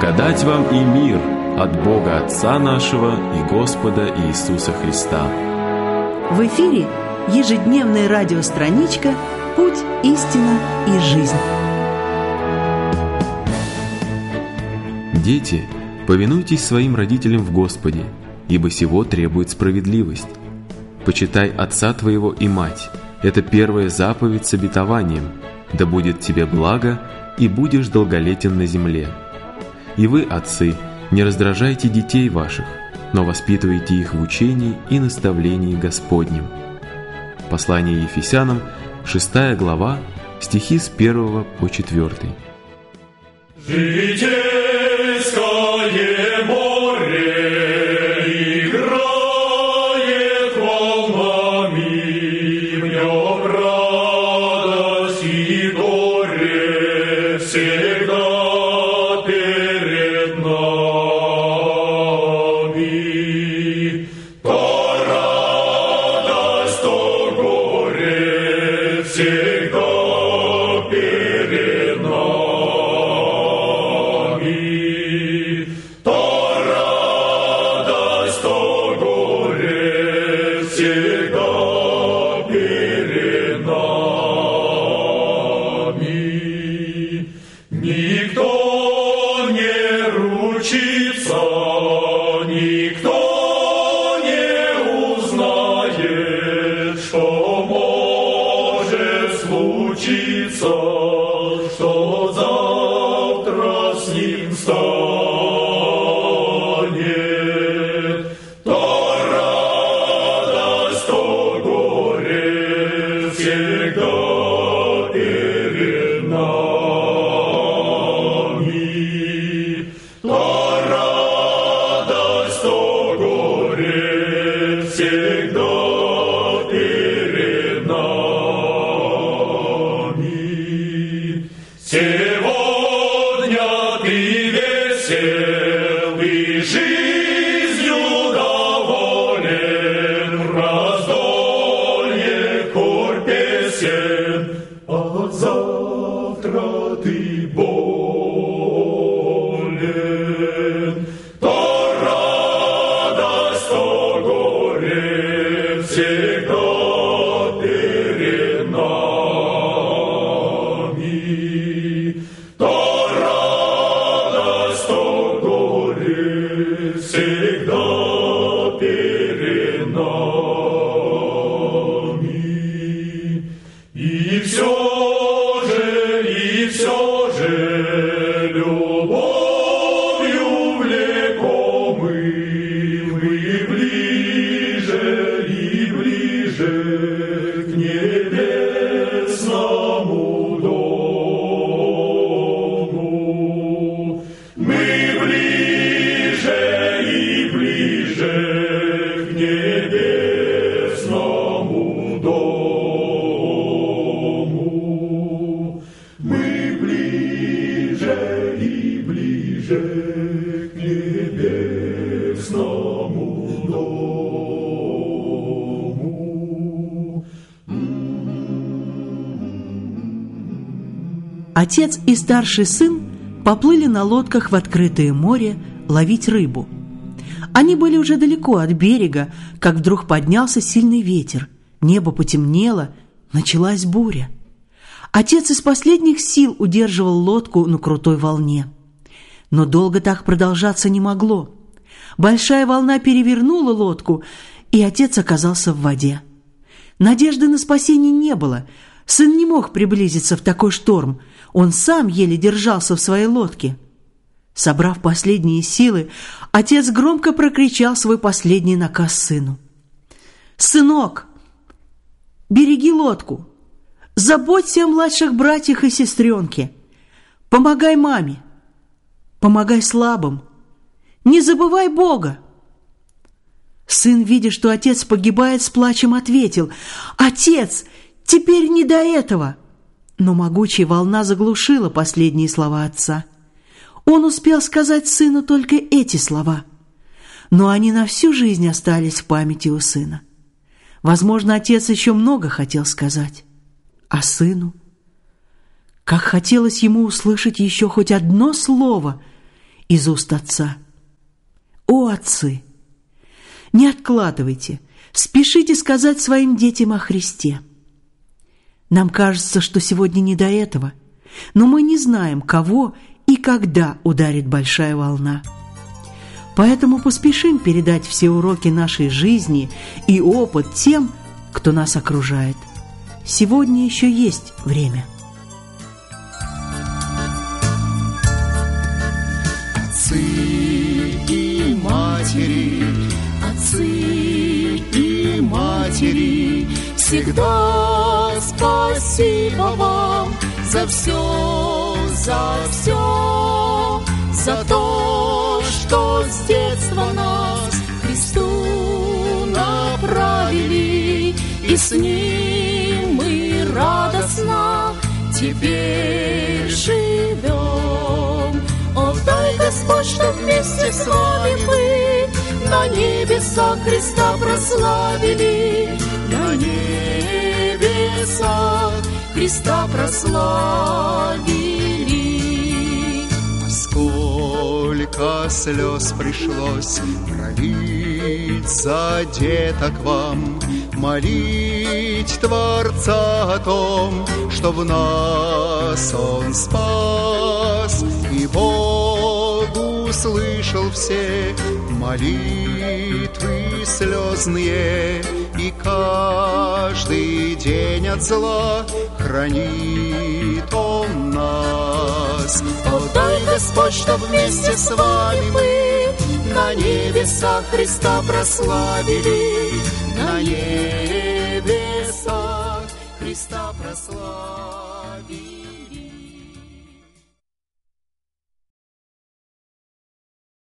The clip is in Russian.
Благодать вам и мир от Бога Отца нашего и Господа Иисуса Христа. В эфире ежедневная радиостраничка «Путь, истина и жизнь». Дети, повинуйтесь своим родителям в Господе, ибо сего требует справедливость. Почитай отца твоего и мать. Это первая заповедь с обетованием. Да будет тебе благо, и будешь долголетен на земле. И вы, отцы, не раздражайте детей ваших, но воспитывайте их в учении и наставлении Господнем. Послание Ефесянам, 6 глава, стихи с 1 по 4. Житейское Никто не ручится, никто весел и жизнью доволен, раздолье корь песен, а завтра ты болен. Все же, и все Отец и старший сын поплыли на лодках в открытое море ловить рыбу. Они были уже далеко от берега, как вдруг поднялся сильный ветер. Небо потемнело, началась буря. Отец из последних сил удерживал лодку на крутой волне. Но долго так продолжаться не могло. Большая волна перевернула лодку, и отец оказался в воде. Надежды на спасение не было. Сын не мог приблизиться в такой шторм. Он сам еле держался в своей лодке. Собрав последние силы, отец громко прокричал свой последний наказ сыну. «Сынок, береги лодку, заботься о младших братьях и сестренке, помогай маме, помогай слабым, не забывай Бога». Сын, видя, что отец погибает, с плачем ответил, «Отец, теперь не до этого!» Но могучая волна заглушила последние слова отца. Он успел сказать сыну только эти слова, но они на всю жизнь остались в памяти у сына. Возможно, отец еще много хотел сказать. А сыну? Как хотелось ему услышать еще хоть одно слово из уст Отца. О, отцы! Не откладывайте, спешите сказать своим детям о Христе. Нам кажется, что сегодня не до этого, но мы не знаем, кого и когда ударит большая волна. Поэтому поспешим передать все уроки нашей жизни и опыт тем, кто нас окружает. Сегодня еще есть время. Отцы и матери, отцы и матери, всегда спасибо вам за все, за все, за то, что с детства нас Христу направили, и с Ним мы радостно теперь живем. О, дай, Господь, что вместе с вами мы на небесах Христа прославили, Христа прославили. Сколько слез пришлось пролить за деток вам, молить Творца о том, что в нас Он спас, и Бог услышал все молитвы слезные, и каждый день от зла хранит Он нас. О, дай, Господь, что вместе с вами мы на небесах Христа прославили, на небесах Христа прославили.